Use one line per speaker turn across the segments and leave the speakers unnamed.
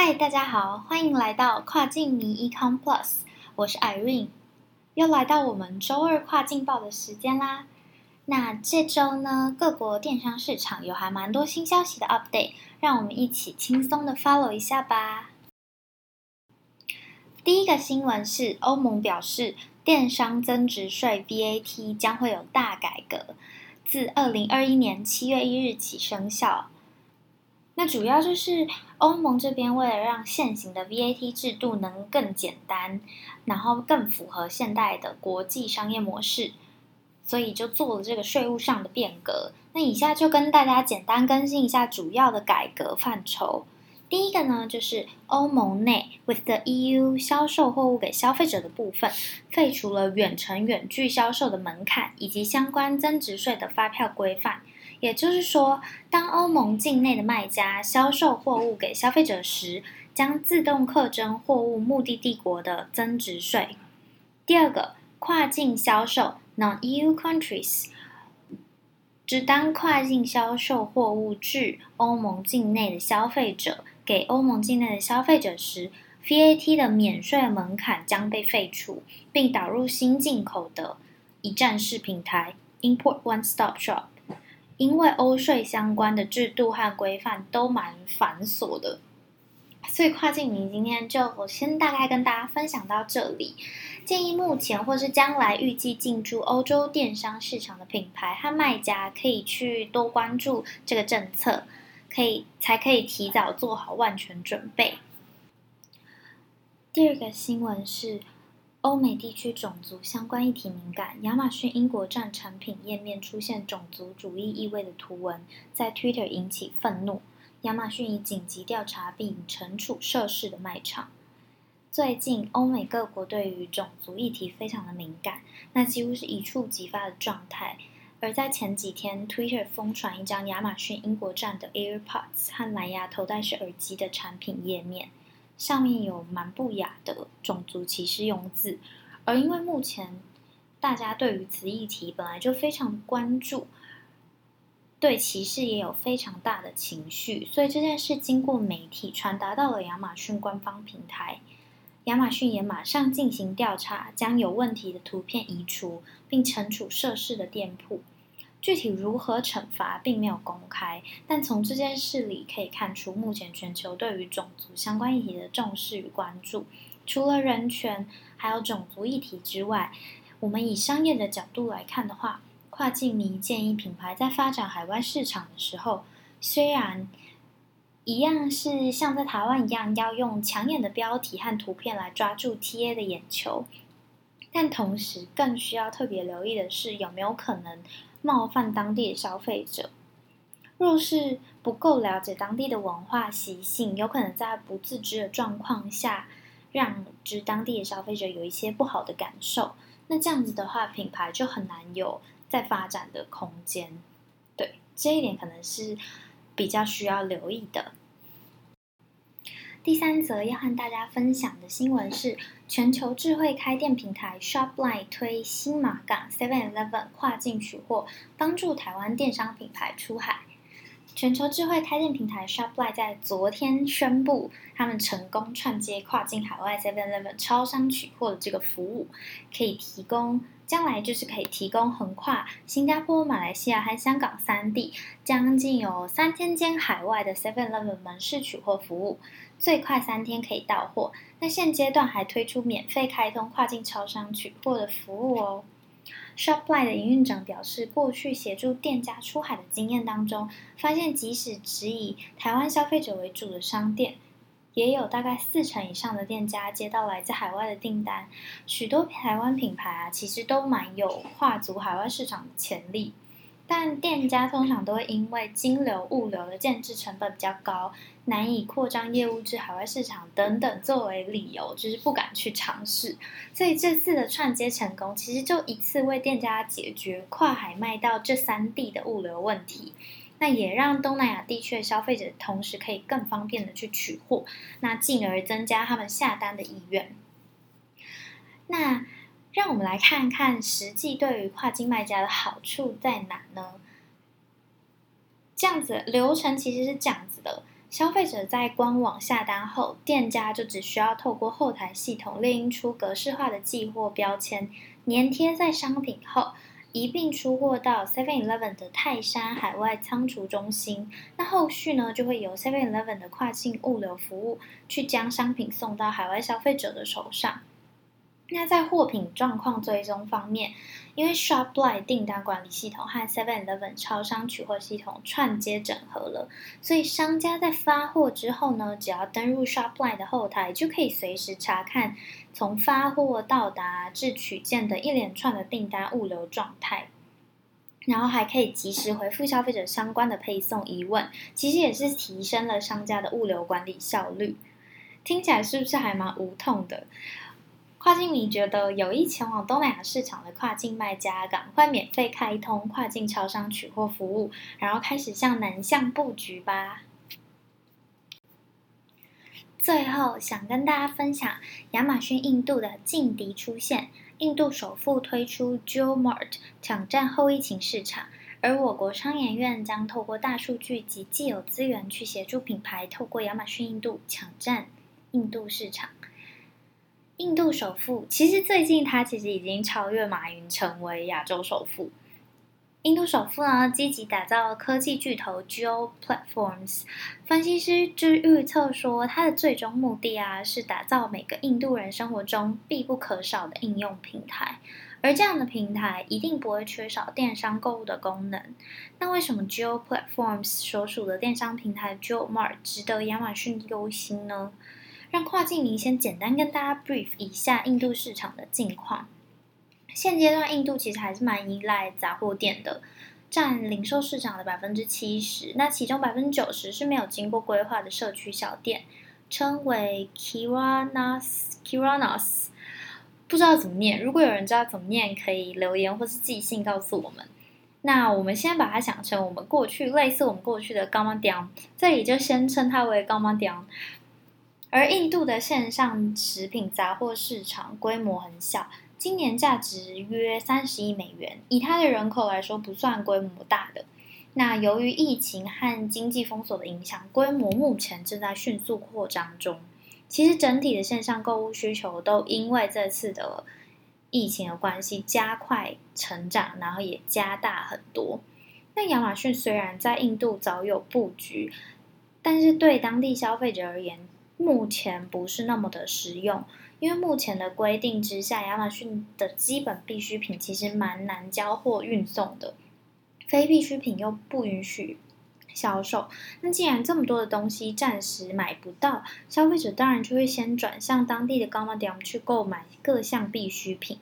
嗨，大家好，欢迎来到跨境迷 Econ Plus，我是 Irene，又来到我们周二跨境报的时间啦。那这周呢，各国电商市场有还蛮多新消息的 update，让我们一起轻松的 follow 一下吧。第一个新闻是，欧盟表示电商增值税 VAT 将会有大改革，自二零二一年七月一日起生效。那主要就是欧盟这边为了让现行的 VAT 制度能更简单，然后更符合现代的国际商业模式，所以就做了这个税务上的变革。那以下就跟大家简单更新一下主要的改革范畴。第一个呢，就是欧盟内 with the EU 销售货物给消费者的部分，废除了远程远距销售的门槛以及相关增值税的发票规范。也就是说，当欧盟境内的卖家销售货物给消费者时，将自动课征货物目的地国的增值税。第二个，跨境销售 （Non-EU countries），只当跨境销售货物至欧盟境内的消费者给欧盟境内的消费者时，VAT 的免税门槛将被废除，并导入新进口的一站式平台 （Import One Stop Shop）。因为欧税相关的制度和规范都蛮繁琐的，所以跨境迷今天就我先大概跟大家分享到这里。建议目前或是将来预计进驻欧洲电商市场的品牌和卖家，可以去多关注这个政策，可以才可以提早做好万全准备。第二个新闻是。欧美地区种族相关议题敏感，亚马逊英国站产品页面出现种族主义意味的图文，在 Twitter 引起愤怒。亚马逊已紧急调查并惩处涉事的卖场。最近，欧美各国对于种族议题非常的敏感，那几乎是一触即发的状态。而在前几天，Twitter 疯传一张亚马逊英国站的 AirPods 和蓝牙头戴式耳机的产品页面。上面有蛮不雅的种族歧视用字，而因为目前大家对于此议题本来就非常关注，对歧视也有非常大的情绪，所以这件事经过媒体传达到了亚马逊官方平台，亚马逊也马上进行调查，将有问题的图片移除，并惩处涉事的店铺。具体如何惩罚并没有公开，但从这件事里可以看出，目前全球对于种族相关议题的重视与关注。除了人权还有种族议题之外，我们以商业的角度来看的话，跨境迷建议品牌在发展海外市场的时候，虽然一样是像在台湾一样要用抢眼的标题和图片来抓住 TA 的眼球，但同时更需要特别留意的是，有没有可能。冒犯当地的消费者，若是不够了解当地的文化习性，有可能在不自知的状况下，让之当地的消费者有一些不好的感受。那这样子的话，品牌就很难有再发展的空间。对，这一点可能是比较需要留意的。第三则要和大家分享的新闻是，全球智慧开店平台 Shopline 推新马港 Seven Eleven 跨境取货，帮助台湾电商品牌出海。全球智慧开店平台 Shopify 在昨天宣布，他们成功串接跨境海外 Seven Eleven 超商取货的这个服务，可以提供将来就是可以提供横跨新加坡、马来西亚和香港三地，将近有三千间海外的 Seven Eleven 门市取货服务，最快三天可以到货。那现阶段还推出免费开通跨境超商取货的服务哦。Shopline 的营运长表示，过去协助店家出海的经验当中，发现即使只以台湾消费者为主的商店，也有大概四成以上的店家接到来自海外的订单。许多台湾品牌啊，其实都蛮有跨足海外市场的潜力。但店家通常都会因为金流、物流的建制成本比较高，难以扩张业务至海外市场等等作为理由，就是不敢去尝试。所以这次的串接成功，其实就一次为店家解决跨海卖到这三地的物流问题，那也让东南亚地区的消费者同时可以更方便的去取货，那进而增加他们下单的意愿。那。让我们来看看实际对于跨境卖家的好处在哪呢？这样子流程其实是这样子的：消费者在官网下单后，店家就只需要透过后台系统列印出格式化的寄货标签，粘贴在商品后，一并出货到 Seven Eleven 的泰山海外仓储中心。那后续呢，就会由 Seven Eleven 的跨境物流服务去将商品送到海外消费者的手上。那在货品状况追踪方面，因为 Shopline 订单管理系统和 Seven Eleven 超商取货系统串接整合了，所以商家在发货之后呢，只要登入 Shopline 的后台，就可以随时查看从发货到达至取件的一连串的订单物流状态，然后还可以及时回复消费者相关的配送疑问，其实也是提升了商家的物流管理效率。听起来是不是还蛮无痛的？跨境迷觉得有意前往东南亚市场的跨境卖家，赶快免费开通跨境超商取货服务，然后开始向南向布局吧。最后想跟大家分享，亚马逊印度的劲敌出现，印度首富推出 Jew Mart 抢占后疫情市场，而我国商研院将透过大数据及既有资源去协助品牌，透过亚马逊印度抢占印度市场。印度首富其实最近他其实已经超越马云，成为亚洲首富。印度首富呢，积极打造科技巨头 Geo Platforms，分析师之预测说，他的最终目的啊，是打造每个印度人生活中必不可少的应用平台，而这样的平台一定不会缺少电商购物的功能。那为什么 Geo Platforms 所属的电商平台 Geo Mart 值得亚马逊忧心呢？让跨境民先简单跟大家 brief 一下印度市场的近况。现阶段，印度其实还是蛮依赖杂货店的，占零售市场的百分之七十。那其中百分之九十是没有经过规划的社区小店，称为 Kiranas Kiranas，不知道怎么念。如果有人知道怎么念，可以留言或是寄信告诉我们。那我们先把它想成我们过去类似我们过去的 g a m a d i a n 这里就先称它为 g a m a d i a n 而印度的线上食品杂货市场规模很小，今年价值约三十亿美元，以它的人口来说不算规模大的。那由于疫情和经济封锁的影响，规模目前正在迅速扩张中。其实整体的线上购物需求都因为这次的疫情的关系加快成长，然后也加大很多。那亚马逊虽然在印度早有布局，但是对当地消费者而言，目前不是那么的实用，因为目前的规定之下，亚马逊的基本必需品其实蛮难交货运送的，非必需品又不允许销售。那既然这么多的东西暂时买不到，消费者当然就会先转向当地的高玛店去购买各项必需品。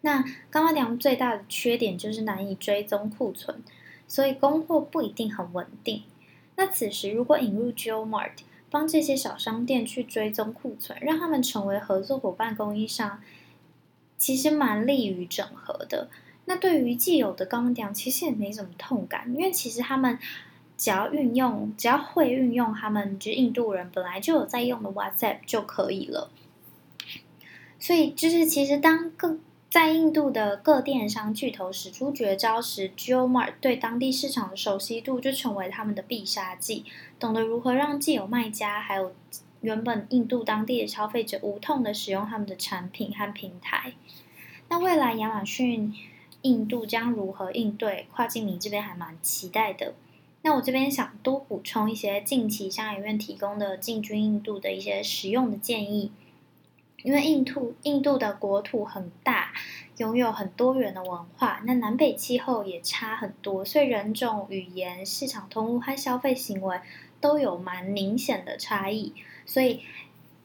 那高玛店最大的缺点就是难以追踪库存，所以供货不一定很稳定。那此时如果引入 Geo Mart，帮这些小商店去追踪库存，让他们成为合作伙伴供应商，其实蛮利于整合的。那对于既有的高店，其实也没什么痛感，因为其实他们只要运用，只要会运用他们就印度人本来就有在用的 WhatsApp 就可以了。所以就是其实当更。在印度的各电商巨头使出绝招时，Geomart 对当地市场的熟悉度就成为他们的必杀技。懂得如何让既有卖家还有原本印度当地的消费者无痛的使用他们的产品和平台。那未来亚马逊印度将如何应对？跨境民这边还蛮期待的。那我这边想多补充一些近期商研院提供的进军印度的一些实用的建议。因为印度印度的国土很大，拥有很多元的文化，那南北气候也差很多，所以人种、语言、市场通路和消费行为都有蛮明显的差异。所以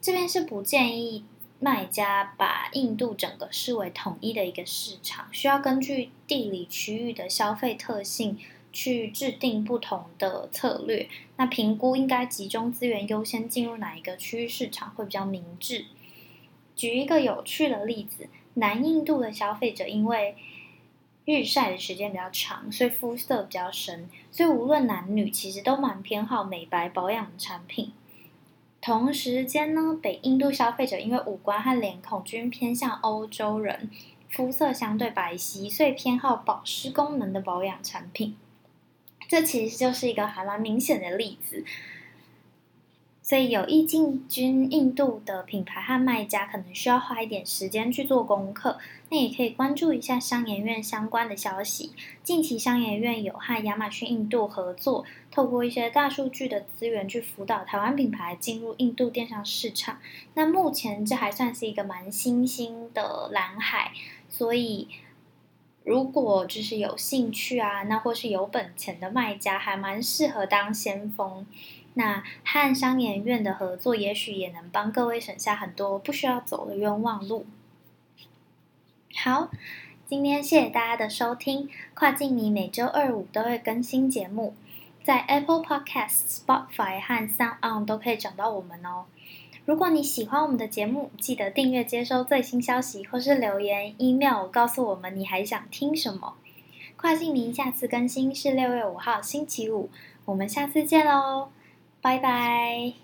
这边是不建议卖家把印度整个视为统一的一个市场，需要根据地理区域的消费特性去制定不同的策略。那评估应该集中资源优先进入哪一个区域市场会比较明智。举一个有趣的例子，南印度的消费者因为日晒的时间比较长，所以肤色比较深，所以无论男女其实都蛮偏好美白保养产品。同时间呢，北印度消费者因为五官和脸孔均偏向欧洲人，肤色相对白皙，所以偏好保湿功能的保养产品。这其实就是一个还蛮明显的例子。所以有意进军印度的品牌和卖家，可能需要花一点时间去做功课。那也可以关注一下商研院相关的消息。近期商研院有和亚马逊印度合作，透过一些大数据的资源去辅导台湾品牌进入印度电商市场。那目前这还算是一个蛮新兴的蓝海，所以如果就是有兴趣啊，那或是有本钱的卖家，还蛮适合当先锋。那和商研院的合作，也许也能帮各位省下很多不需要走的冤枉路。好，今天谢谢大家的收听。跨境迷每周二五都会更新节目，在 Apple Podcast、Spotify 和 Sound On 都可以找到我们哦。如果你喜欢我们的节目，记得订阅接收最新消息，或是留言 email 告诉我们你还想听什么。跨境迷下次更新是六月五号星期五，我们下次见喽。拜拜。